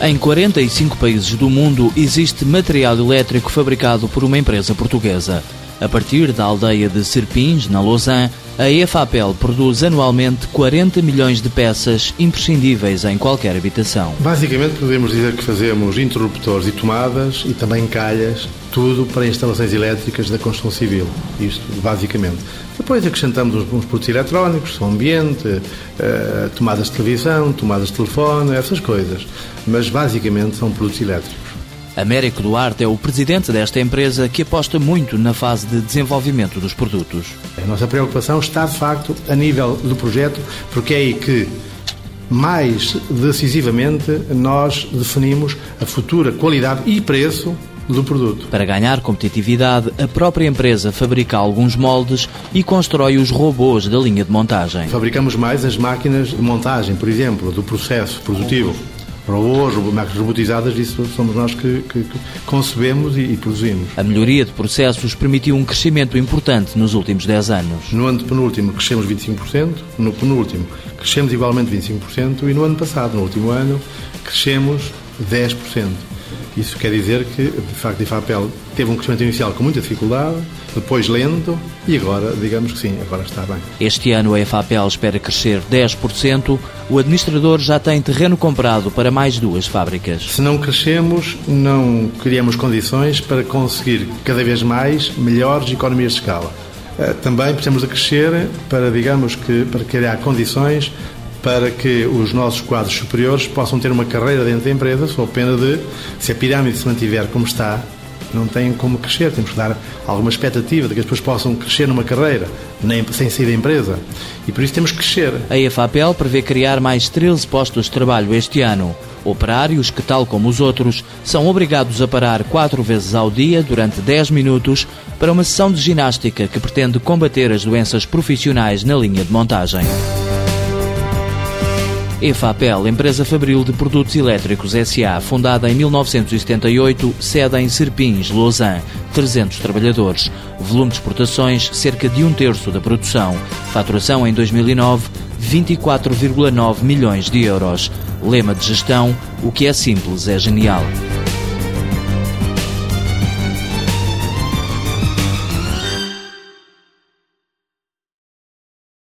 Em 45 países do mundo existe material elétrico fabricado por uma empresa portuguesa. A partir da aldeia de Serpins, na Lausanne, a EFAPEL produz anualmente 40 milhões de peças imprescindíveis em qualquer habitação. Basicamente, podemos dizer que fazemos interruptores e tomadas e também calhas, tudo para instalações elétricas da construção civil. Isto, basicamente. Depois acrescentamos uns, produtos eletrónicos, som ambiente, uh, tomadas de televisão, tomadas de telefone, essas coisas. Mas, basicamente, são produtos elétricos. Américo Duarte é o presidente desta empresa que aposta muito na fase de desenvolvimento dos produtos. A nossa preocupação está, de facto, a nível do projeto, porque é aí que mais decisivamente nós definimos a futura qualidade e preço do produto. Para ganhar competitividade, a própria empresa fabrica alguns moldes e constrói os robôs da linha de montagem. Fabricamos mais as máquinas de montagem, por exemplo, do processo produtivo robôs, máquinas robotizadas, isso somos nós que, que, que concebemos e, e, produzimos. A melhoria de processos permitiu um crescimento importante nos últimos 10 anos. No ano penúltimo crescemos 25%, no penúltimo crescemos igualmente 25% e no ano passado, no último ano, crescemos 10%. Isso quer dizer que, de facto, a IFAPEL teve um crescimento inicial com muita dificuldade, depois lento e agora, digamos que sim, agora está bem. Este ano a IFAPEL espera crescer 10%. O administrador já tem terreno comprado para mais duas fábricas. Se não crescemos, não criamos condições para conseguir cada vez mais melhores economias de escala. Eh, também precisamos de crescer para, digamos que, para criar condições para que os nossos quadros superiores possam ter uma carreira dentro da empresa, só pena de, se a pirâmide se mantiver como está, não tem como crescer. Temos que dar alguma expectativa de que as pessoas possam crescer numa carreira, nem, sem sair da empresa. E por isso temos que crescer. A EFAPEL prevê criar mais 13 postos de trabalho este ano. Operários que, tal como os outros, são obrigados a parar quatro vezes ao dia durante 10 minutos para uma sessão de ginástica que pretende combater as doenças profissionais na linha de montagem. EFAPEL, empresa fabril de produtos elétricos SA, fundada em 1978, sede em Serpins, Lausanne, 300 trabalhadores. Volume de exportações, cerca de um terço da produção. Faturação em 2009, 24,9 milhões de euros. Lema de gestão, o que é simples é genial.